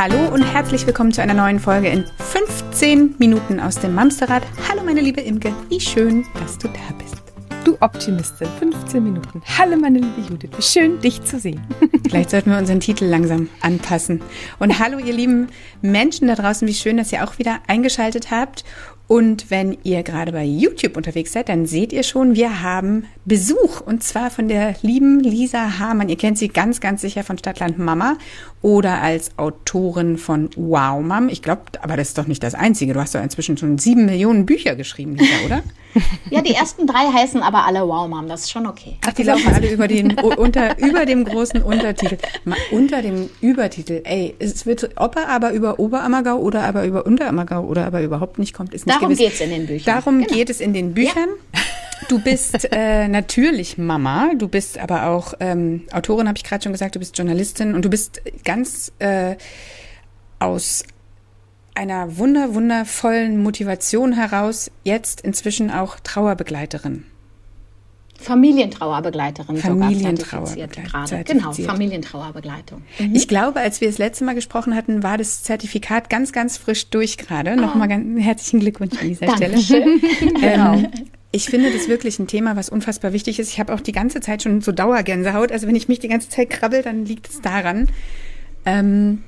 Hallo und herzlich willkommen zu einer neuen Folge in 15 Minuten aus dem Mamsterrad. Hallo meine liebe Imke, wie schön, dass du da bist. Du Optimistin, 15 Minuten. Hallo meine liebe Judith, wie schön dich zu sehen. Vielleicht sollten wir unseren Titel langsam anpassen. Und hallo ihr lieben Menschen da draußen, wie schön, dass ihr auch wieder eingeschaltet habt. Und wenn ihr gerade bei YouTube unterwegs seid, dann seht ihr schon, wir haben Besuch. Und zwar von der lieben Lisa Hamann. Ihr kennt sie ganz, ganz sicher von Stadtland Mama oder als Autorin von Wow Mom. Ich glaube, aber das ist doch nicht das Einzige. Du hast doch inzwischen schon sieben Millionen Bücher geschrieben, Lisa, oder? Ja, die ersten drei heißen aber alle Wow Mom. Das ist schon okay. Ach, die laufen alle über den unter über dem großen Untertitel. Mal unter dem Übertitel. Ey, es wird ob er aber über Oberammergau oder aber über Unterammergau oder aber überhaupt nicht kommt, ist nicht Darum gewiss. geht's in den Büchern. Darum genau. geht es in den Büchern. Ja. Du bist äh, natürlich Mama, du bist aber auch ähm, Autorin, habe ich gerade schon gesagt, du bist Journalistin und du bist ganz äh, aus einer wunder wundervollen Motivation heraus jetzt inzwischen auch Trauerbegleiterin. Familientrauerbegleiterin. Familientrauerbegleiterin. Genau, Familientrauerbegleitung. Mhm. Ich glaube, als wir das letzte Mal gesprochen hatten, war das Zertifikat ganz, ganz frisch durch gerade. Oh. Nochmal ganz herzlichen Glückwunsch an dieser Dankeschön. Stelle. genau. Ähm, ich finde das wirklich ein Thema, was unfassbar wichtig ist. Ich habe auch die ganze Zeit schon so Dauergänsehaut. Also wenn ich mich die ganze Zeit krabbel, dann liegt es daran. Ähm,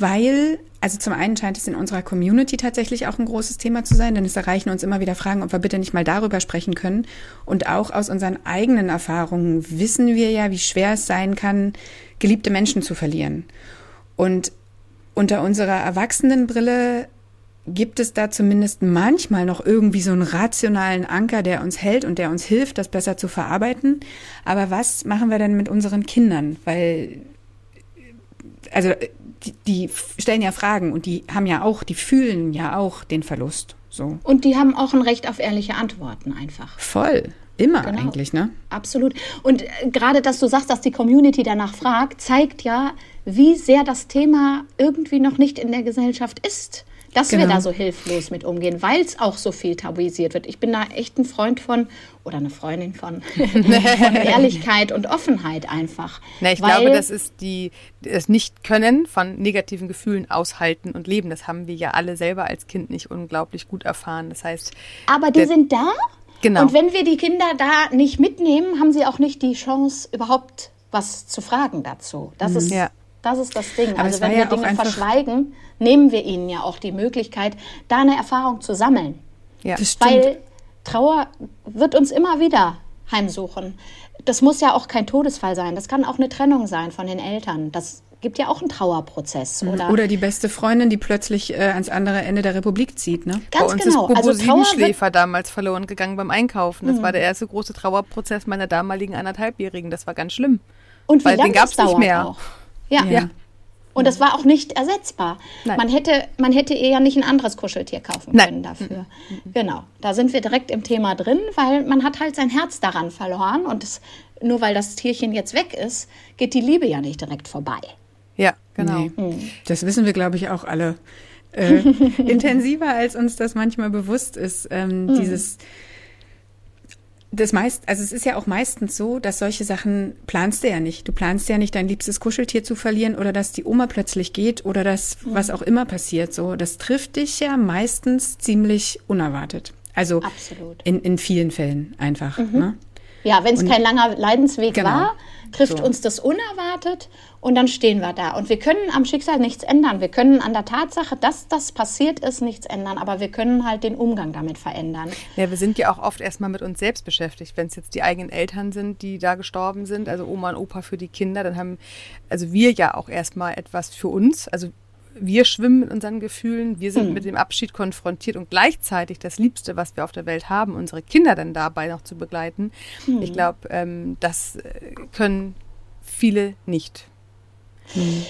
weil, also zum einen scheint es in unserer Community tatsächlich auch ein großes Thema zu sein, denn es erreichen uns immer wieder Fragen, ob wir bitte nicht mal darüber sprechen können. Und auch aus unseren eigenen Erfahrungen wissen wir ja, wie schwer es sein kann, geliebte Menschen zu verlieren. Und unter unserer Erwachsenenbrille gibt es da zumindest manchmal noch irgendwie so einen rationalen Anker, der uns hält und der uns hilft, das besser zu verarbeiten. Aber was machen wir denn mit unseren Kindern? Weil, also die, die stellen ja Fragen und die haben ja auch, die fühlen ja auch den Verlust. So. Und die haben auch ein Recht auf ehrliche Antworten einfach. Voll. Immer genau. eigentlich, ne? Absolut. Und äh, gerade, dass du sagst, dass die Community danach fragt, zeigt ja, wie sehr das Thema irgendwie noch nicht in der Gesellschaft ist dass genau. wir da so hilflos mit umgehen, weil es auch so viel tabuisiert wird. Ich bin da echt ein Freund von oder eine Freundin von, von Ehrlichkeit und Offenheit einfach. Na, ich glaube, das ist die das Nicht-Können von negativen Gefühlen aushalten und leben. Das haben wir ja alle selber als Kind nicht unglaublich gut erfahren. Das heißt, aber die sind da. Genau. Und wenn wir die Kinder da nicht mitnehmen, haben sie auch nicht die Chance, überhaupt was zu fragen dazu. Das mhm. ist ja. Das ist das Ding. Aber also wenn wir ja Dinge verschweigen, nehmen wir ihnen ja auch die Möglichkeit, da eine Erfahrung zu sammeln. Ja, das stimmt. Weil Trauer wird uns immer wieder heimsuchen. Das muss ja auch kein Todesfall sein. Das kann auch eine Trennung sein von den Eltern. Das gibt ja auch einen Trauerprozess. Mhm. Oder, oder die beste Freundin, die plötzlich äh, ans andere Ende der Republik zieht. Ne? Ganz Bei uns genau. ist Bobo also Siebenschläfer damals verloren gegangen beim Einkaufen. Das mhm. war der erste große Trauerprozess meiner damaligen anderthalbjährigen. Das war ganz schlimm. Und wie Weil lange den gab es nicht mehr. Auch. Ja. ja. Und das war auch nicht ersetzbar. Nein. Man hätte, man hätte ihr ja nicht ein anderes Kuscheltier kaufen können Nein. dafür. Mhm. Genau. Da sind wir direkt im Thema drin, weil man hat halt sein Herz daran verloren und das, nur weil das Tierchen jetzt weg ist, geht die Liebe ja nicht direkt vorbei. Ja, genau. Nee. Mhm. Das wissen wir, glaube ich, auch alle. Äh, intensiver, als uns das manchmal bewusst ist. Ähm, mhm. Dieses das meist, also es ist ja auch meistens so, dass solche Sachen planst du ja nicht. Du planst ja nicht, dein liebstes Kuscheltier zu verlieren oder dass die Oma plötzlich geht oder dass mhm. was auch immer passiert. So, das trifft dich ja meistens ziemlich unerwartet. Also Absolut. In, in vielen Fällen einfach. Mhm. Ne? Ja, wenn es kein langer Leidensweg genau. war, trifft so. uns das unerwartet und dann stehen wir da. Und wir können am Schicksal nichts ändern. Wir können an der Tatsache, dass das passiert ist, nichts ändern, aber wir können halt den Umgang damit verändern. Ja, wir sind ja auch oft erstmal mit uns selbst beschäftigt. Wenn es jetzt die eigenen Eltern sind, die da gestorben sind, also Oma und Opa für die Kinder, dann haben also wir ja auch erstmal etwas für uns. Also wir schwimmen mit unseren Gefühlen, wir sind mhm. mit dem Abschied konfrontiert und gleichzeitig das Liebste, was wir auf der Welt haben, unsere Kinder dann dabei noch zu begleiten. Mhm. Ich glaube, ähm, das äh, können viele nicht. Mhm.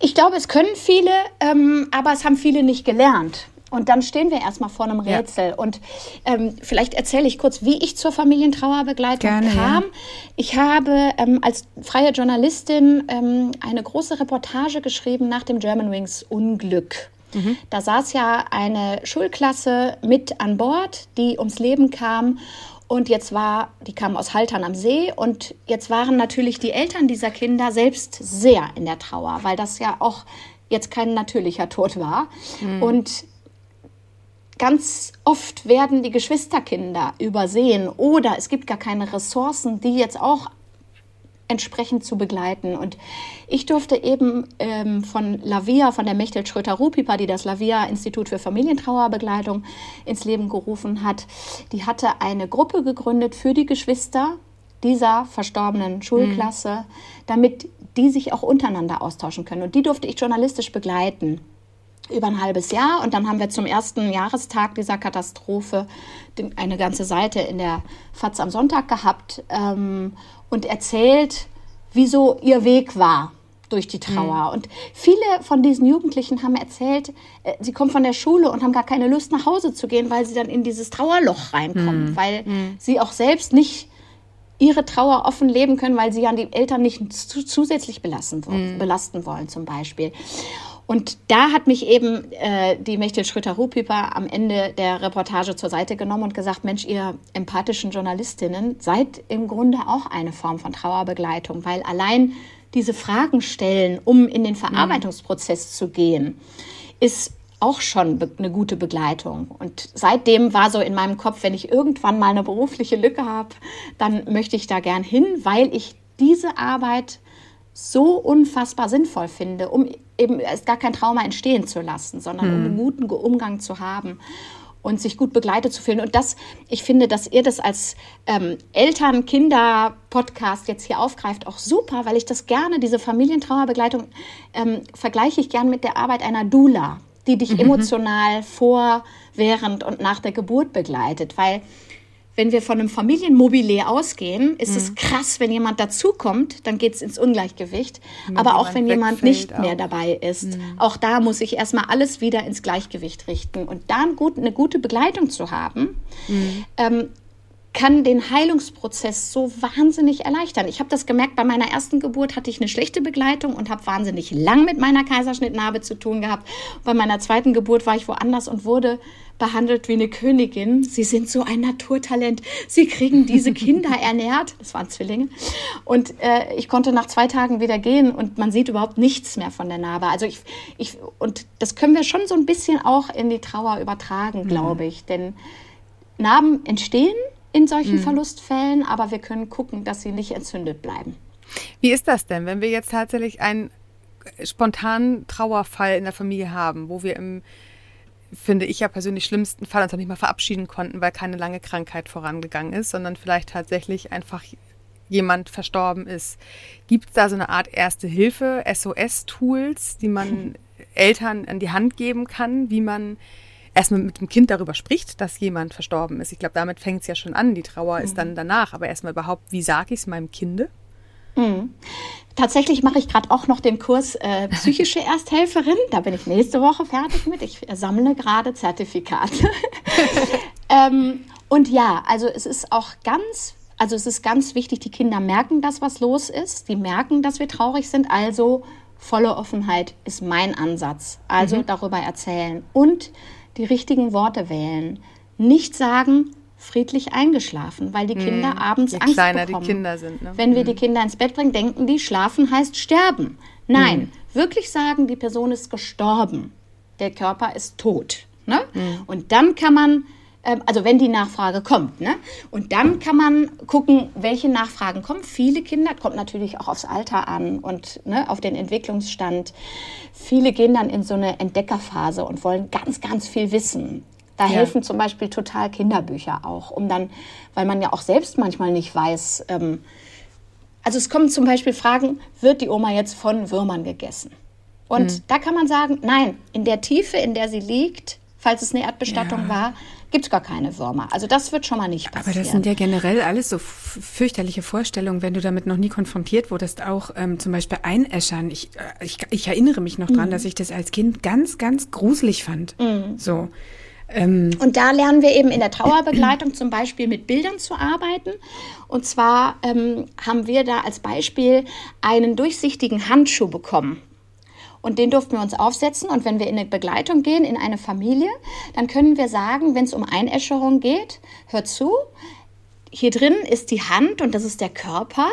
Ich glaube, es können viele, ähm, aber es haben viele nicht gelernt. Und dann stehen wir erstmal vor einem Rätsel. Ja. Und ähm, vielleicht erzähle ich kurz, wie ich zur Familientrauerbegleitung Gerne, kam. Ja. Ich habe ähm, als freie Journalistin ähm, eine große Reportage geschrieben nach dem German Wings Unglück. Mhm. Da saß ja eine Schulklasse mit an Bord, die ums Leben kam. Und jetzt war, die kamen aus Haltern am See und jetzt waren natürlich die Eltern dieser Kinder selbst sehr in der Trauer, weil das ja auch jetzt kein natürlicher Tod war. Mhm. Und ganz oft werden die Geschwisterkinder übersehen oder es gibt gar keine Ressourcen, die jetzt auch entsprechend zu begleiten. Und ich durfte eben ähm, von Lavia, von der Mechtel Schröter-Rupipa, die das Lavia-Institut für Familientrauerbegleitung ins Leben gerufen hat, die hatte eine Gruppe gegründet für die Geschwister dieser verstorbenen Schulklasse, mhm. damit die sich auch untereinander austauschen können. Und die durfte ich journalistisch begleiten über ein halbes Jahr. Und dann haben wir zum ersten Jahrestag dieser Katastrophe eine ganze Seite in der FAZ am Sonntag gehabt ähm, und erzählt, wieso ihr Weg war durch die Trauer. Mhm. Und viele von diesen Jugendlichen haben erzählt, äh, sie kommen von der Schule und haben gar keine Lust nach Hause zu gehen, weil sie dann in dieses Trauerloch reinkommen, mhm. weil mhm. sie auch selbst nicht ihre Trauer offen leben können, weil sie ja die Eltern nicht zusätzlich belasten, mhm. belasten wollen zum Beispiel. Und da hat mich eben äh, die Mechtel Schröter-Rupiper am Ende der Reportage zur Seite genommen und gesagt, Mensch, ihr empathischen Journalistinnen seid im Grunde auch eine Form von Trauerbegleitung, weil allein diese Fragen stellen, um in den Verarbeitungsprozess mhm. zu gehen, ist auch schon eine gute Begleitung. Und seitdem war so in meinem Kopf, wenn ich irgendwann mal eine berufliche Lücke habe, dann möchte ich da gern hin, weil ich diese Arbeit so unfassbar sinnvoll finde, um eben erst gar kein Trauma entstehen zu lassen, sondern hm. um einen guten Umgang zu haben und sich gut begleitet zu fühlen. Und das, ich finde, dass ihr das als ähm, Eltern-Kinder-Podcast jetzt hier aufgreift, auch super, weil ich das gerne, diese Familientrauerbegleitung, ähm, vergleiche ich gern mit der Arbeit einer Dula, die dich mhm. emotional vor, während und nach der Geburt begleitet, weil wenn wir von einem Familienmobilier ausgehen, ist mhm. es krass, wenn jemand dazukommt, dann geht es ins Ungleichgewicht. Wenn Aber auch wenn jemand nicht auch. mehr dabei ist, mhm. auch da muss ich erstmal alles wieder ins Gleichgewicht richten. Und da eine gute Begleitung zu haben, mhm. ähm, kann den Heilungsprozess so wahnsinnig erleichtern. Ich habe das gemerkt, bei meiner ersten Geburt hatte ich eine schlechte Begleitung und habe wahnsinnig lang mit meiner Kaiserschnittnarbe zu tun gehabt. Bei meiner zweiten Geburt war ich woanders und wurde behandelt wie eine Königin. Sie sind so ein Naturtalent. Sie kriegen diese Kinder ernährt. Das waren Zwillinge. Und äh, ich konnte nach zwei Tagen wieder gehen und man sieht überhaupt nichts mehr von der Narbe. Also ich, ich, und das können wir schon so ein bisschen auch in die Trauer übertragen, glaube ich. Denn Narben entstehen in solchen mhm. Verlustfällen, aber wir können gucken, dass sie nicht entzündet bleiben. Wie ist das denn, wenn wir jetzt tatsächlich einen spontanen Trauerfall in der Familie haben, wo wir im, finde ich ja persönlich, schlimmsten Fall uns noch nicht mal verabschieden konnten, weil keine lange Krankheit vorangegangen ist, sondern vielleicht tatsächlich einfach jemand verstorben ist. Gibt es da so eine Art Erste Hilfe, SOS-Tools, die man Eltern an die Hand geben kann, wie man erstmal mit dem Kind darüber spricht, dass jemand verstorben ist. Ich glaube, damit fängt es ja schon an. Die Trauer mhm. ist dann danach. Aber erstmal überhaupt, wie sage ich es meinem Kinde? Mhm. Tatsächlich mache ich gerade auch noch den Kurs äh, psychische Ersthelferin. Da bin ich nächste Woche fertig mit. Ich sammle gerade Zertifikate. ähm, und ja, also es ist auch ganz, also es ist ganz wichtig, die Kinder merken das, was los ist. Die merken, dass wir traurig sind. Also volle Offenheit ist mein Ansatz. Also mhm. darüber erzählen. Und die richtigen Worte wählen. Nicht sagen, friedlich eingeschlafen, weil die Kinder hm, abends Je Angst kleiner bekommen. die Kinder sind. Ne? Wenn hm. wir die Kinder ins Bett bringen, denken die, schlafen heißt sterben. Nein, hm. wirklich sagen, die Person ist gestorben. Der Körper ist tot. Ne? Hm. Und dann kann man also wenn die Nachfrage kommt. Ne? Und dann kann man gucken, welche Nachfragen kommen. Viele Kinder, kommt natürlich auch aufs Alter an und ne, auf den Entwicklungsstand. Viele gehen dann in so eine Entdeckerphase und wollen ganz, ganz viel wissen. Da ja. helfen zum Beispiel total Kinderbücher auch, um dann, weil man ja auch selbst manchmal nicht weiß, ähm, also es kommen zum Beispiel Fragen, wird die Oma jetzt von Würmern gegessen? Und mhm. da kann man sagen, nein, in der Tiefe, in der sie liegt, falls es eine Erdbestattung ja. war, gibt es gar keine Würmer. Also das wird schon mal nicht passieren. Aber das sind ja generell alles so fürchterliche Vorstellungen, wenn du damit noch nie konfrontiert wurdest. Auch ähm, zum Beispiel Einäschern. Ich, äh, ich, ich erinnere mich noch dran, mhm. dass ich das als Kind ganz, ganz gruselig fand. Mhm. So. Ähm, und da lernen wir eben in der Trauerbegleitung zum Beispiel mit Bildern zu arbeiten. Und zwar ähm, haben wir da als Beispiel einen durchsichtigen Handschuh bekommen. Und den durften wir uns aufsetzen. Und wenn wir in eine Begleitung gehen, in eine Familie, dann können wir sagen, wenn es um Einäscherung geht, hört zu, hier drin ist die Hand und das ist der Körper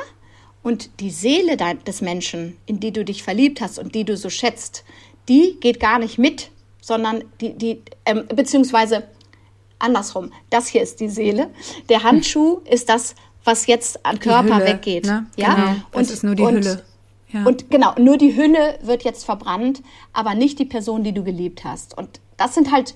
und die Seele des Menschen, in die du dich verliebt hast und die du so schätzt, die geht gar nicht mit, sondern die, die ähm, beziehungsweise andersrum. Das hier ist die Seele. Der Handschuh ist das, was jetzt an Körper Hülle, weggeht. Ne? Ja, genau. das und, ist nur die und, Hülle. Ja. Und genau, nur die Hülle wird jetzt verbrannt, aber nicht die Person, die du geliebt hast. Und das sind halt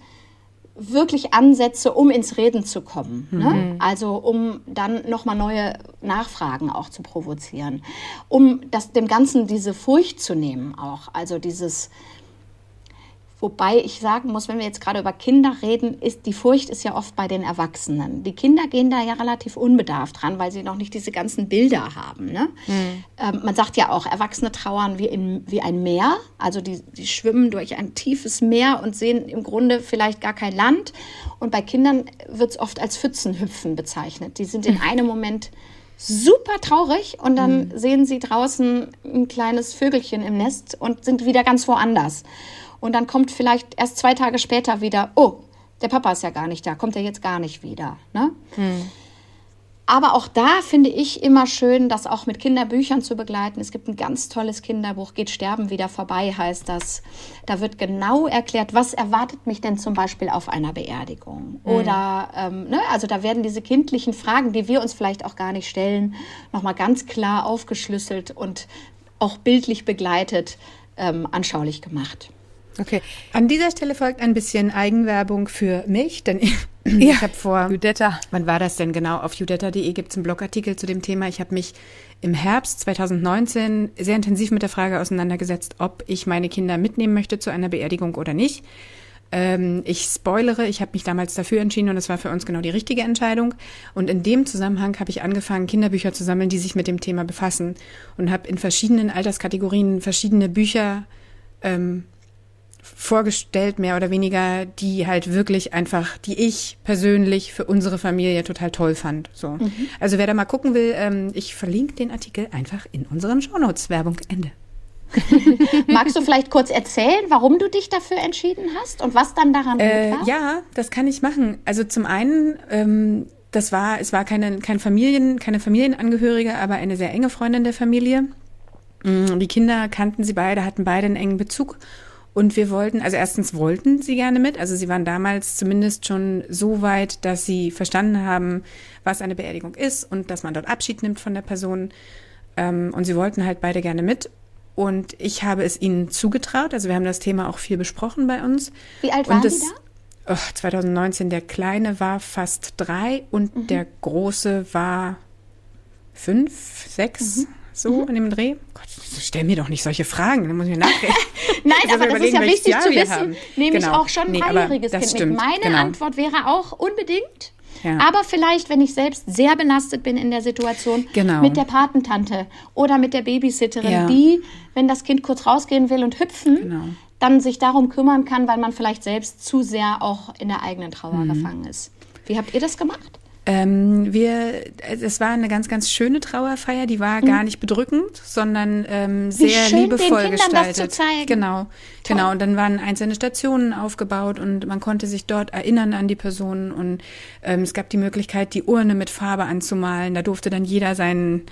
wirklich Ansätze, um ins Reden zu kommen. Ne? Mhm. Also um dann nochmal neue Nachfragen auch zu provozieren. Um das, dem Ganzen diese Furcht zu nehmen auch. Also dieses, Wobei ich sagen muss, wenn wir jetzt gerade über Kinder reden, ist die Furcht ist ja oft bei den Erwachsenen. Die Kinder gehen da ja relativ unbedarft dran, weil sie noch nicht diese ganzen Bilder haben. Ne? Mhm. Ähm, man sagt ja auch, Erwachsene trauern wie, im, wie ein Meer. Also die, die schwimmen durch ein tiefes Meer und sehen im Grunde vielleicht gar kein Land. Und bei Kindern wird es oft als Pfützenhüpfen bezeichnet. Die sind in einem Moment super traurig und dann mhm. sehen sie draußen ein kleines Vögelchen im Nest und sind wieder ganz woanders. Und dann kommt vielleicht erst zwei Tage später wieder, oh, der Papa ist ja gar nicht da, kommt er jetzt gar nicht wieder. Ne? Hm. Aber auch da finde ich immer schön, das auch mit Kinderbüchern zu begleiten. Es gibt ein ganz tolles Kinderbuch, Geht Sterben wieder vorbei, heißt das. Da wird genau erklärt, was erwartet mich denn zum Beispiel auf einer Beerdigung. Mhm. Oder, ähm, ne, also da werden diese kindlichen Fragen, die wir uns vielleicht auch gar nicht stellen, nochmal ganz klar aufgeschlüsselt und auch bildlich begleitet ähm, anschaulich gemacht. Okay. An dieser Stelle folgt ein bisschen Eigenwerbung für mich, denn ich, ja, ich habe vor. Judetta. Wann war das denn genau? Auf judetta.de gibt es einen Blogartikel zu dem Thema. Ich habe mich im Herbst 2019 sehr intensiv mit der Frage auseinandergesetzt, ob ich meine Kinder mitnehmen möchte zu einer Beerdigung oder nicht. Ähm, ich spoilere, ich habe mich damals dafür entschieden und es war für uns genau die richtige Entscheidung. Und in dem Zusammenhang habe ich angefangen, Kinderbücher zu sammeln, die sich mit dem Thema befassen und habe in verschiedenen Alterskategorien verschiedene Bücher ähm, vorgestellt, mehr oder weniger, die halt wirklich einfach, die ich persönlich für unsere Familie total toll fand. So. Mhm. Also wer da mal gucken will, ähm, ich verlinke den Artikel einfach in unseren Shownotes. Werbung Ende. Magst du vielleicht kurz erzählen, warum du dich dafür entschieden hast und was dann daran äh, war? Ja, das kann ich machen. Also zum einen, ähm, das war, es war keine, kein Familien, keine Familienangehörige, aber eine sehr enge Freundin der Familie. Mm, die Kinder kannten sie beide, hatten beide einen engen Bezug und wir wollten, also erstens wollten sie gerne mit, also sie waren damals zumindest schon so weit, dass sie verstanden haben, was eine Beerdigung ist und dass man dort Abschied nimmt von der Person. Ähm, und sie wollten halt beide gerne mit. Und ich habe es ihnen zugetraut. Also wir haben das Thema auch viel besprochen bei uns. Wie alt waren das, die da? Oh, 2019, der Kleine war fast drei und mhm. der Große war fünf, sechs. Mhm so mhm. in dem Dreh? Gott, stell mir doch nicht solche Fragen, dann muss ich mir nachdenken. Nein, aber das ist ja wichtig Jahr zu wissen. Nehme genau. ich auch schon ein nee, dreijähriges Kind stimmt. mit. Meine genau. Antwort wäre auch unbedingt. Ja. Aber vielleicht, wenn ich selbst sehr belastet bin in der Situation, genau. mit der Patentante oder mit der Babysitterin, ja. die, wenn das Kind kurz rausgehen will und hüpfen, genau. dann sich darum kümmern kann, weil man vielleicht selbst zu sehr auch in der eigenen Trauer mhm. gefangen ist. Wie habt ihr das gemacht? Ähm, wir, es war eine ganz, ganz schöne Trauerfeier. Die war mhm. gar nicht bedrückend, sondern ähm, sehr schön, liebevoll den gestaltet. Das zu zeigen. Genau, Toll. genau. Und dann waren einzelne Stationen aufgebaut und man konnte sich dort erinnern an die Personen und ähm, es gab die Möglichkeit, die Urne mit Farbe anzumalen. Da durfte dann jeder seinen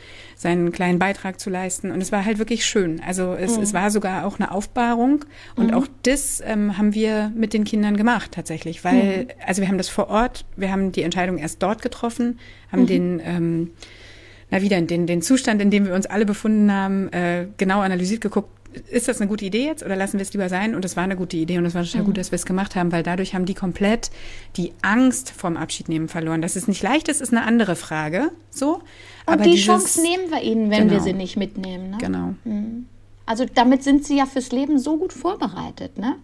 seinen kleinen Beitrag zu leisten. Und es war halt wirklich schön. Also es, mhm. es war sogar auch eine Aufbahrung. Und mhm. auch das ähm, haben wir mit den Kindern gemacht tatsächlich. Weil, mhm. also wir haben das vor Ort, wir haben die Entscheidung erst dort getroffen, haben mhm. den ähm, na wieder, den, den Zustand, in dem wir uns alle befunden haben, äh, genau analysiert geguckt, ist das eine gute Idee jetzt oder lassen wir es lieber sein? Und es war eine gute Idee und es war total mhm. gut, dass wir es gemacht haben, weil dadurch haben die komplett die Angst vorm Abschiednehmen verloren. Dass es nicht leicht ist, ist eine andere Frage. So. Und Aber die dieses, Chance nehmen wir ihnen, wenn genau. wir sie nicht mitnehmen. Ne? Genau. Mhm. Also damit sind sie ja fürs Leben so gut vorbereitet. Ne?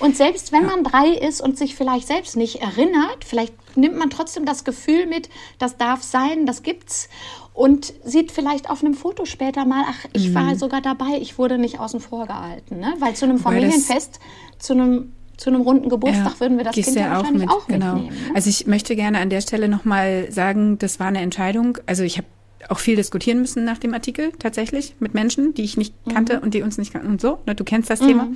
Und selbst wenn ja. man drei ist und sich vielleicht selbst nicht erinnert, vielleicht nimmt man trotzdem das Gefühl mit, das darf sein, das gibt's und sieht vielleicht auf einem Foto später mal, ach, ich mhm. war sogar dabei, ich wurde nicht außen vor gehalten. Ne? Weil zu einem Familienfest, zu einem zu einem runden Geburtstag ja, würden wir das Kind ja, wahrscheinlich auch, mit, auch genau. mitnehmen. Ne? Also ich möchte gerne an der Stelle nochmal sagen, das war eine Entscheidung. Also ich habe auch viel diskutieren müssen nach dem Artikel tatsächlich mit Menschen, die ich nicht kannte mhm. und die uns nicht kannten und so. Ne, du kennst das mhm. Thema.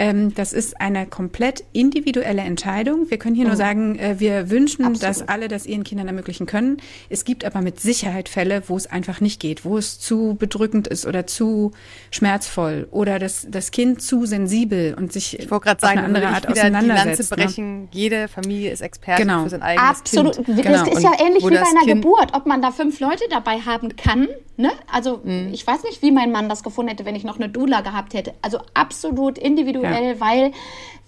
Ähm, das ist eine komplett individuelle Entscheidung. Wir können hier Mhm. nur sagen, äh, wir wünschen, Absolut. dass alle das ihren Kindern ermöglichen können. Es gibt aber mit Sicherheit Fälle, wo es einfach nicht geht, wo es zu bedrückend ist oder zu schmerzvoll oder das, das Kind zu sensibel und sich Ich auf sagen, eine andere ich Art wieder die Lanze auseinandersetzt. Ne? brechen. Jede Familie ist Experte Genau. für sein eigenes Absolut. Kind. Das Genau. ist ja Und ähnlich wie bei einer Kind- Geburt, ob man da fünf Leute dabei haben kann. Ne? Also Mhm. ich weiß nicht, wie mein Mann das gefunden hätte, wenn ich noch eine Dula gehabt hätte. Also absolut individuell, weil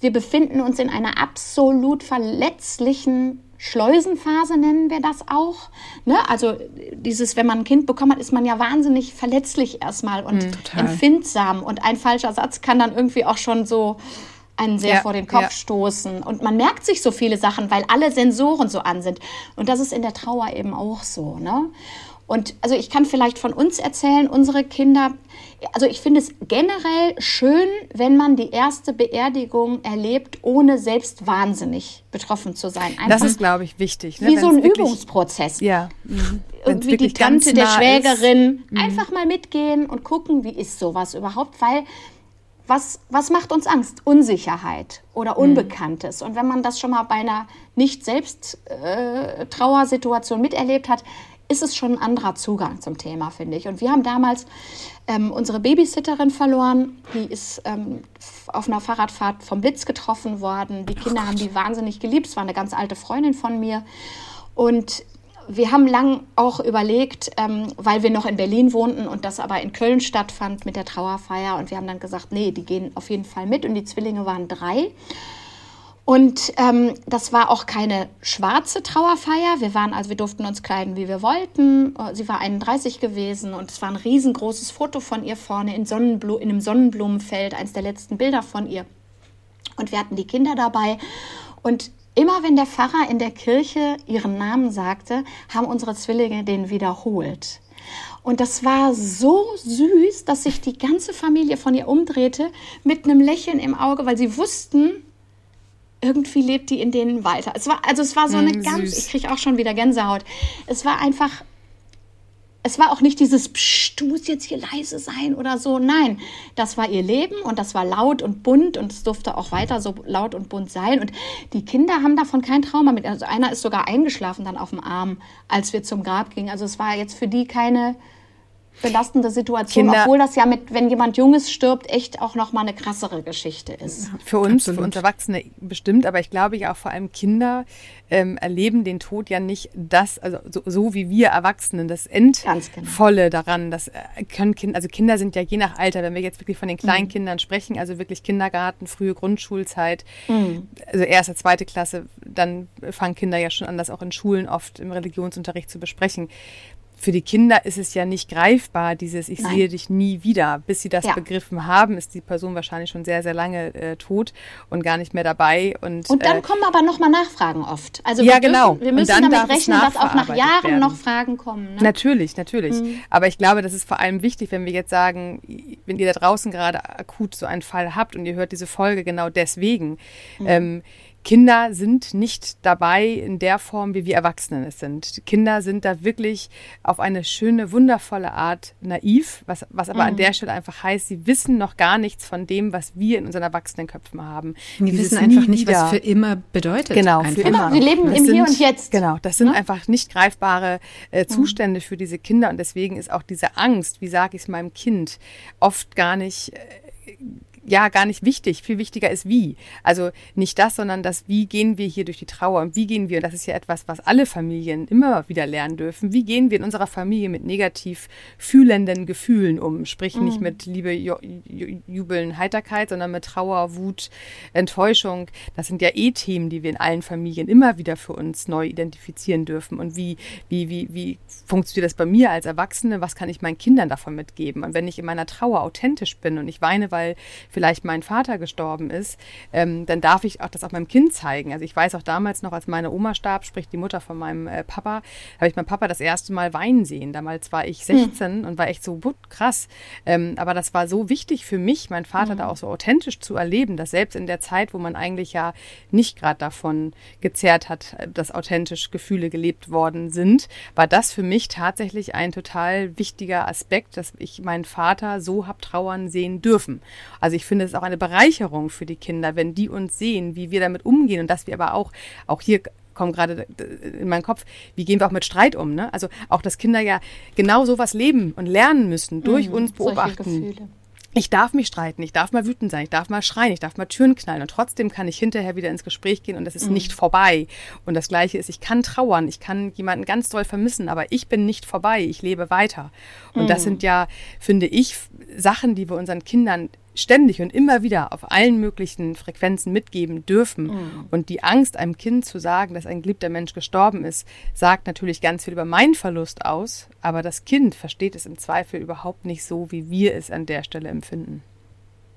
wir befinden uns in einer absolut verletzlichen Schleusenphase nennen wir das auch. Ne? Also dieses, wenn man ein Kind bekommen hat, ist man ja wahnsinnig verletzlich erstmal und. Total. empfindsam. Und ein falscher Satz kann dann irgendwie auch schon so einen sehr Ja, vor den Kopf ja. stoßen. Und man merkt sich so viele Sachen, weil alle Sensoren so an sind. Und das ist in der Trauer eben auch so. Ne? Und also ich kann vielleicht von uns erzählen, unsere Kinder, also ich finde es generell schön, wenn man die erste Beerdigung erlebt, ohne selbst wahnsinnig betroffen zu sein. Das Einfach ist, glaube ich, wichtig. Ne? wie so Wenn's ein wirklich- Übungsprozess. Ja. Mhm. Wenn's Irgendwie die Tante der nah Schwägerin. Ist. Einfach mal mitgehen und gucken, wie ist sowas überhaupt, weil was, was macht uns Angst? Unsicherheit oder Unbekanntes. Und wenn man das schon mal bei einer nicht selbst äh, Trauersituation miterlebt hat, ist es schon ein anderer Zugang zum Thema, finde ich. Und wir haben damals ähm, unsere Babysitterin verloren. Die ist ähm, auf einer Fahrradfahrt vom Blitz getroffen worden. Die Kinder haben die wahnsinnig geliebt. Es war eine ganz alte Freundin von mir. Und wir haben lang auch überlegt, ähm, weil wir noch in Berlin wohnten und das aber in Köln stattfand mit der Trauerfeier. Und wir haben dann gesagt, nee, die gehen auf jeden Fall mit. Und die Zwillinge waren drei. Und ähm, das war auch keine schwarze Trauerfeier. Wir waren also, wir durften uns kleiden, wie wir wollten. Äh, Sie war 31 gewesen und es war ein riesengroßes Foto von ihr vorne in, Sonnenblu in einem Sonnenblumenfeld, eins der letzten Bilder von ihr. Und wir hatten die Kinder dabei. Und immer wenn der Pfarrer in der Kirche ihren Namen sagte, haben unsere Zwillinge den wiederholt. Und das war so süß, dass sich die ganze Familie von ihr umdrehte mit einem Lächeln im Auge, weil sie wussten, irgendwie lebt die in denen weiter. Es war, also es war so eine Mm, ganz, süß. ich kriege auch schon wieder Gänsehaut. Es war einfach, es war auch nicht dieses, Psst, du musst jetzt hier leise sein oder so. Nein, das war ihr Leben und das war laut und bunt und es durfte auch weiter so laut und bunt sein. Und die Kinder haben davon kein Trauma mit. Also einer ist sogar eingeschlafen dann auf dem Arm, als wir zum Grab gingen. Also es war jetzt für die keine belastende Situation, Kinder- obwohl das ja mit, wenn jemand Junges stirbt, echt auch noch mal eine krassere Geschichte ist. Für uns, Absolut. für uns Erwachsene bestimmt, aber ich glaube ja auch vor allem Kinder ähm, erleben den Tod ja nicht das, also so, so wie wir Erwachsenen, das Ganz genau. Endvolle daran. Das äh, können Kinder, also Kinder sind ja je nach Alter, wenn wir jetzt wirklich von den kleinen Kindern sprechen, also wirklich Kindergarten, frühe Grundschulzeit, also erste, zweite Klasse, dann fangen Kinder ja schon an, das auch in Schulen oft im Religionsunterricht zu besprechen. Für die Kinder ist es ja nicht greifbar, dieses Ich Nein. sehe dich nie wieder. Bis sie das Ja. begriffen haben, ist die Person wahrscheinlich schon sehr, sehr lange äh, tot und gar nicht mehr dabei. Und, Und dann äh, kommen aber noch mal Nachfragen oft. Also Ja, wir, dürfen, genau. wir müssen damit rechnen, dass auch nach Jahren werden. noch Fragen kommen. Ne? Natürlich, natürlich. Aber ich glaube, das ist vor allem wichtig, wenn wir jetzt sagen, wenn ihr da draußen gerade akut so einen Fall habt und ihr hört diese Folge genau deswegen. Ähm, Kinder sind nicht dabei in der Form, wie wir Erwachsenen es sind. Kinder sind da wirklich auf eine schöne, wundervolle Art naiv, was, was aber an der Stelle einfach heißt, sie wissen noch gar nichts von dem, was wir in unseren Erwachsenenköpfen haben. Die Dieses wissen einfach nicht, wieder. was für immer bedeutet. Genau, für einfach. immer. Genau, sie leben Das im Hier sind- und Jetzt. Genau, das sind Ne? einfach nicht greifbare äh, Zustände für diese Kinder und deswegen ist auch diese Angst, wie sage ich es meinem Kind, oft gar nicht. Äh, ja, gar nicht wichtig. Viel wichtiger ist wie. Also nicht das, sondern das, wie gehen wir hier durch die Trauer und wie gehen wir, und das ist ja etwas, was alle Familien immer wieder lernen dürfen, wie gehen wir in unserer Familie mit negativ fühlenden Gefühlen um? Sprich nicht mit Liebe, Ju Ju Jubeln, Heiterkeit, sondern mit Trauer, Wut, Enttäuschung. Das sind ja eh Themen, die wir in allen Familien immer wieder für uns neu identifizieren dürfen. Und wie, wie, wie, wie funktioniert das bei mir als Erwachsene? Was kann ich meinen Kindern davon mitgeben? Und wenn ich in meiner Trauer authentisch bin und ich weine, weil vielleicht mein Vater gestorben ist, ähm, dann darf ich auch das auch meinem Kind zeigen. Also ich weiß auch damals noch, als meine Oma starb, sprich die Mutter von meinem äh, Papa, habe ich meinen Papa das erste Mal weinen sehen. Damals war ich 16 und war echt so "Wut, krass. Ähm, aber das war so wichtig für mich, meinen Vater da auch so authentisch zu erleben, dass selbst in der Zeit, wo man eigentlich ja nicht gerade davon gezerrt hat, äh, dass authentisch Gefühle gelebt worden sind, war das für mich tatsächlich ein total wichtiger Aspekt, dass ich meinen Vater so hab trauern sehen dürfen. Also ich finde es auch eine Bereicherung für die Kinder, wenn die uns sehen, wie wir damit umgehen und dass wir aber auch, auch hier kommt gerade in meinen Kopf, wie gehen wir auch mit Streit um? Ne? Also auch, dass Kinder ja genau sowas leben und lernen müssen, durch mhm, uns beobachten ich darf mich streiten, ich darf mal wütend sein, ich darf mal schreien, ich darf mal Türen knallen und trotzdem kann ich hinterher wieder ins Gespräch gehen und es ist mhm. nicht vorbei. Und das Gleiche ist, ich kann trauern, ich kann jemanden ganz doll vermissen, aber ich bin nicht vorbei, ich lebe weiter. Und mhm. das sind ja, finde ich, Sachen, die wir unseren Kindern ständig und immer wieder auf allen möglichen Frequenzen mitgeben dürfen. Mhm. Und die Angst, einem Kind zu sagen, dass ein geliebter Mensch gestorben ist, sagt natürlich ganz viel über meinen Verlust aus, aber das Kind versteht es im Zweifel überhaupt nicht so, wie wir es an der Stelle empfinden.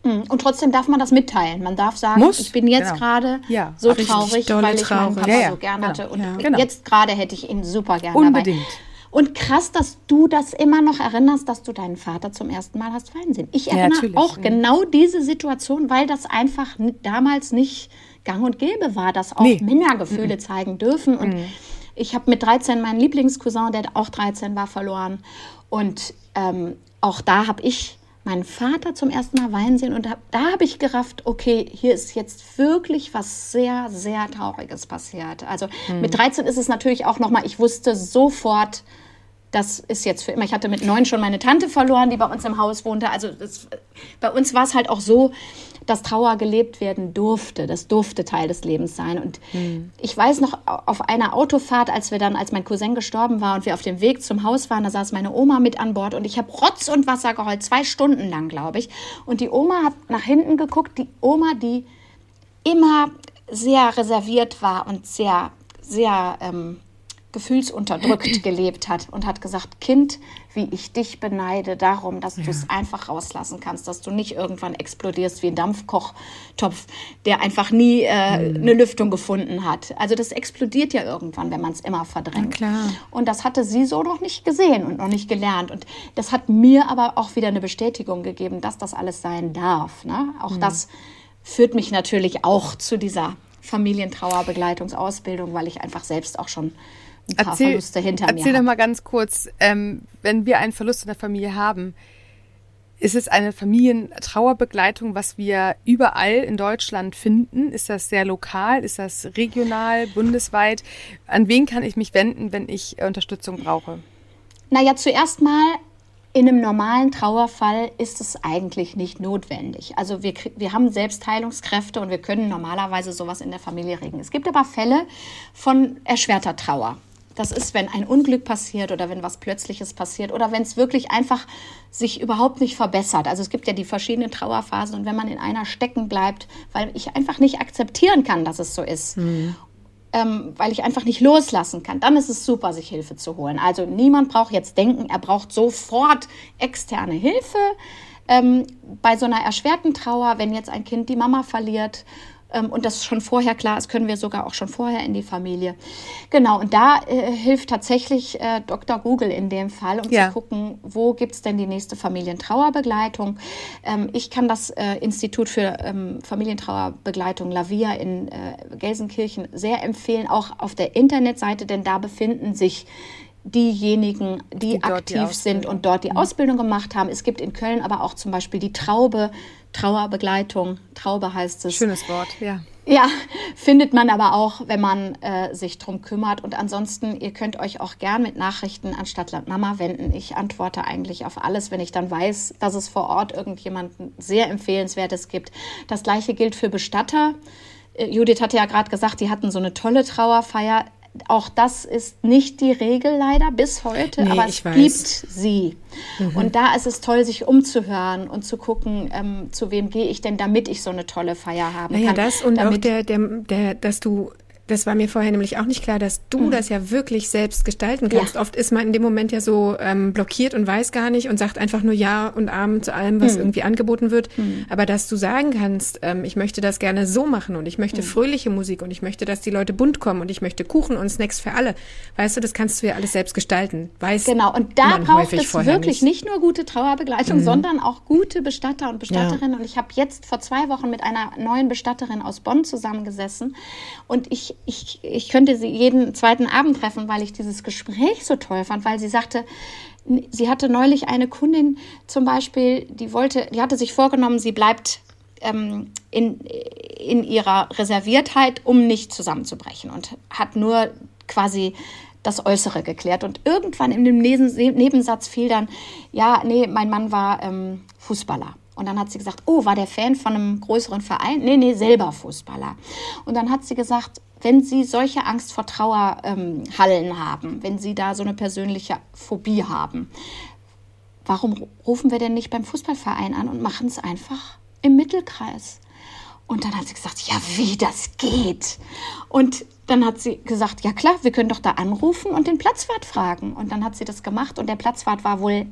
Mhm. Und trotzdem darf man das mitteilen. Man darf sagen, Muss, ich bin jetzt genau. gerade ja, so traurig, weil ich traurig. meinen Papa ja, ja, so gern genau, hatte. Und genau. jetzt gerade hätte ich ihn super gerne Unbedingt. dabei. Und krass, dass du das immer noch erinnerst, dass du deinen Vater zum ersten Mal hast fallen sehen. Ich erinnere ja, auch genau diese Situation, weil das einfach damals nicht gang und gäbe war, dass auch nee. Männer Gefühle mhm. zeigen dürfen. Und mhm. ich habe mit 13 meinen Lieblingscousin, der auch 13 war, verloren. Und ähm, auch da habe ich meinen Vater zum ersten Mal weinen sehen und da, da habe ich gerafft, okay, hier ist jetzt wirklich was sehr, sehr Trauriges passiert. Also mhm. mit 13 ist es natürlich auch nochmal, ich wusste sofort, das ist jetzt für immer. Ich hatte mit neun schon meine Tante verloren, die bei uns im Haus wohnte. Also das, bei uns war es halt auch so, dass Trauer gelebt werden durfte. Das durfte Teil des Lebens sein. Und mhm. ich weiß noch, auf einer Autofahrt, als wir dann, als mein Cousin gestorben war und wir auf dem Weg zum Haus waren, da saß meine Oma mit an Bord und ich habe Rotz und Wasser geheult, zwei Stunden lang, glaube ich. Und die Oma hat nach hinten geguckt, die Oma, die immer sehr reserviert war und sehr, sehr ähm, gefühlsunterdrückt gelebt hat und hat gesagt, Kind, wie ich dich beneide darum, dass ja. du es einfach rauslassen kannst, dass du nicht irgendwann explodierst wie ein Dampfkochtopf, der einfach nie äh, mhm. eine Lüftung gefunden hat. Also das explodiert ja irgendwann, wenn man es immer verdrängt. Und das hatte sie so noch nicht gesehen und noch nicht gelernt. Und das hat mir aber auch wieder eine Bestätigung gegeben, dass das alles sein darf. Ne? Auch mhm. das führt mich natürlich auch zu dieser Familientrauerbegleitungsausbildung, weil ich einfach selbst auch schon ein paar erzähl, Verluste hinter erzähl mir Erzähl doch mal ganz kurz, ähm, wenn wir einen Verlust in der Familie haben, ist es eine Familientrauerbegleitung, was wir überall in Deutschland finden? Ist das sehr lokal? Ist das regional, bundesweit? An wen kann ich mich wenden, wenn ich Unterstützung brauche? Naja, zuerst mal in einem normalen Trauerfall ist es eigentlich nicht notwendig. Also wir, wir haben Selbstheilungskräfte und wir können normalerweise sowas in der Familie regeln. Es gibt aber Fälle von erschwerter Trauer. Das ist, wenn ein Unglück passiert oder wenn was Plötzliches passiert oder wenn es wirklich einfach sich überhaupt nicht verbessert. Also es gibt ja die verschiedenen Trauerphasen und wenn man in einer stecken bleibt, weil ich einfach nicht akzeptieren kann, dass es so ist. Mhm. Ähm, weil ich einfach nicht loslassen kann, dann ist es super, sich Hilfe zu holen. Also niemand braucht jetzt denken, er braucht sofort externe Hilfe. Ähm, bei so einer erschwerten Trauer, wenn jetzt ein Kind die Mama verliert ähm, und das schon vorher klar ist, können wir sogar auch schon vorher in die Familie. Genau, und da äh, hilft tatsächlich äh, Dr. Google in dem Fall, um ja. zu gucken, wo gibt es denn die nächste Familientrauerbegleitung. Ähm, ich kann das äh, Institut für ähm, Familientrauerbegleitung Lavia in äh, Gelsenkirchen sehr empfehlen, auch auf der Internetseite, denn da befinden sich diejenigen, die, die aktiv die sind und dort die mhm. Ausbildung gemacht haben. Es gibt in Köln aber auch zum Beispiel die Traube, Trauerbegleitung. Traube heißt es. Schönes Wort, ja. Ja, findet man aber auch, wenn man äh, sich drum kümmert. Und ansonsten, ihr könnt euch auch gern mit Nachrichten an Stadtland Mama wenden. Ich antworte eigentlich auf alles, wenn ich dann weiß, dass es vor Ort irgendjemanden sehr empfehlenswertes gibt. Das gleiche gilt für Bestatter. Äh, Judith hatte ja gerade gesagt, die hatten so eine tolle Trauerfeier auch das ist nicht die Regel leider bis heute, nee, aber es gibt sie. Mhm. Und da ist es toll, sich umzuhören und zu gucken, ähm, zu wem gehe ich denn, damit ich so eine tolle Feier haben naja, kann. das und auch der, der, der, dass du das war mir vorher nämlich auch nicht klar, dass du mhm. das ja wirklich selbst gestalten kannst. Ja. Oft ist man in dem Moment ja so ähm, blockiert und weiß gar nicht und sagt einfach nur Ja und Amen zu allem, was mhm. irgendwie angeboten wird. Mhm. Aber dass du sagen kannst, ähm, ich möchte das gerne so machen und ich möchte mhm. fröhliche Musik und ich möchte, dass die Leute bunt kommen und ich möchte Kuchen und Snacks für alle. Weißt du, das kannst du ja alles selbst gestalten. Weiß genau, und da braucht es wirklich nicht. nicht. nur gute Trauerbegleitung, mhm. sondern auch gute Bestatter und Bestatterinnen. Ja. Und ich habe jetzt vor zwei Wochen mit einer neuen Bestatterin aus Bonn zusammengesessen und ich ich, ich, könnte sie jeden zweiten Abend treffen, weil ich dieses Gespräch so toll fand, weil sie sagte, sie hatte neulich eine Kundin zum Beispiel, die wollte, die hatte sich vorgenommen, sie bleibt ähm, in, in ihrer Reserviertheit, um nicht zusammenzubrechen und hat nur quasi das Äußere geklärt. Und irgendwann in dem Nebensatz fiel dann, ja, nee, mein Mann war ähm, Fußballer. Und dann hat sie gesagt, oh, war der Fan von einem größeren Verein? Nee, nee, selber Fußballer. Und dann hat sie gesagt, wenn Sie solche Angst vor Trauerhallen ähm, haben, wenn Sie da so eine persönliche Phobie haben, warum rufen wir denn nicht beim Fußballverein an und machen es einfach im Mittelkreis? Und dann hat sie gesagt, ja, wie das geht. Und dann hat sie gesagt, ja klar, wir können doch da anrufen und den Platzwart fragen. Und dann hat sie das gemacht und der Platzwart war wohl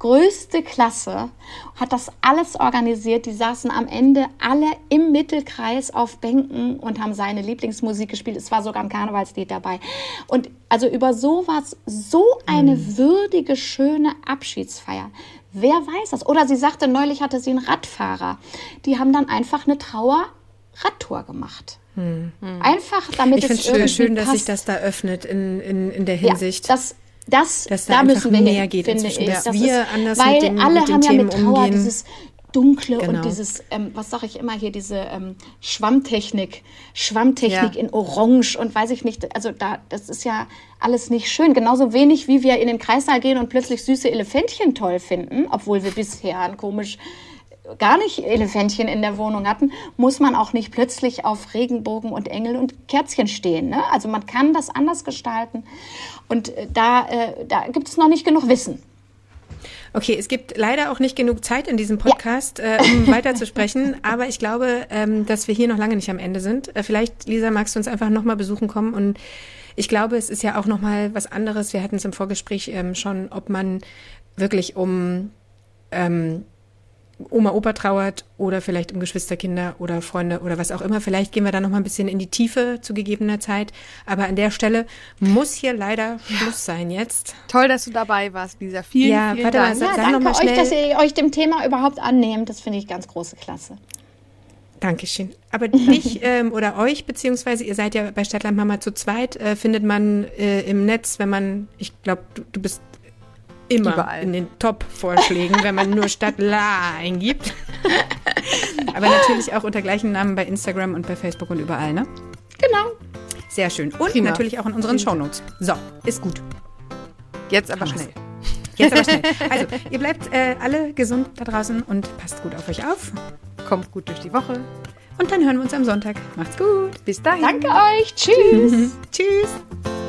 größte Klasse, hat das alles organisiert. Die saßen am Ende alle im Mittelkreis auf Bänken und haben seine Lieblingsmusik gespielt. Es war sogar ein Karnevalslied dabei. Und also über sowas, so eine mhm. würdige, schöne Abschiedsfeier. Wer weiß das? Oder sie sagte, neulich hatte sie einen Radfahrer. Die haben dann einfach eine Trauer-Radtour gemacht. Hm. Einfach, damit ich es irgendwie schön, schön, dass sich das da öffnet in, in, in der Hinsicht. Ja, das, das, dass da, da müssen wir mehr hin, geht finde ich. Das wir ist, anders weil dem, alle haben ja mit Trauer umgehen. dieses Dunkle genau. und dieses, ähm, was sage ich immer hier, diese ähm, Schwammtechnik, Schwammtechnik ja. in Orange und weiß ich nicht, also da, das ist ja alles nicht schön. Genauso wenig, wie wir in den Kreissaal gehen und plötzlich süße Elefantchen toll finden, obwohl wir bisher ein komisch gar nicht Elefantchen in der Wohnung hatten, muss man auch nicht plötzlich auf Regenbogen und Engel und Kerzchen stehen. Ne? Also man kann das anders gestalten. Und äh, da, äh, da gibt es noch nicht genug Wissen. Okay, es gibt leider auch nicht genug Zeit in diesem Podcast, ja. äh, um weiterzusprechen, aber ich glaube, ähm, dass wir hier noch lange nicht am Ende sind. Äh, vielleicht, Lisa, magst du uns einfach nochmal besuchen kommen und ich glaube, es ist ja auch nochmal was anderes. Wir hatten es im Vorgespräch ähm, schon, ob man wirklich um ähm, Oma, Opa trauert oder vielleicht um Geschwisterkinder oder Freunde oder was auch immer. Vielleicht gehen wir da noch mal ein bisschen in die Tiefe zu gegebener Zeit. Aber an der Stelle muss hier leider Schluss sein jetzt. Toll, dass du dabei warst, Lisa. Vielen, ja, vielen warte Dank. Mal, ja, sag danke euch, dass ihr euch dem Thema überhaupt annehmt. Das finde ich ganz große Klasse. Dankeschön. Aber dich ähm, oder euch, beziehungsweise ihr seid ja bei Stadtland Mama zu zweit, äh, findet man äh, im Netz, wenn man, ich glaube, du, du bist immer Überall. in den Top-Vorschlägen, wenn man nur Stadt La eingibt. Aber natürlich auch unter gleichen Namen bei Instagram und bei Facebook und überall, ne? Genau. Sehr schön. Und Prima. natürlich auch in unseren Shownotes. So, ist gut. Jetzt aber schnell. Jetzt aber schnell. Also, ihr bleibt äh, alle gesund da draußen und passt gut auf euch auf. Kommt gut durch die Woche. Und dann hören wir uns am Sonntag. Macht's gut. Bis dahin. Danke euch. Tschüss. Tschüss.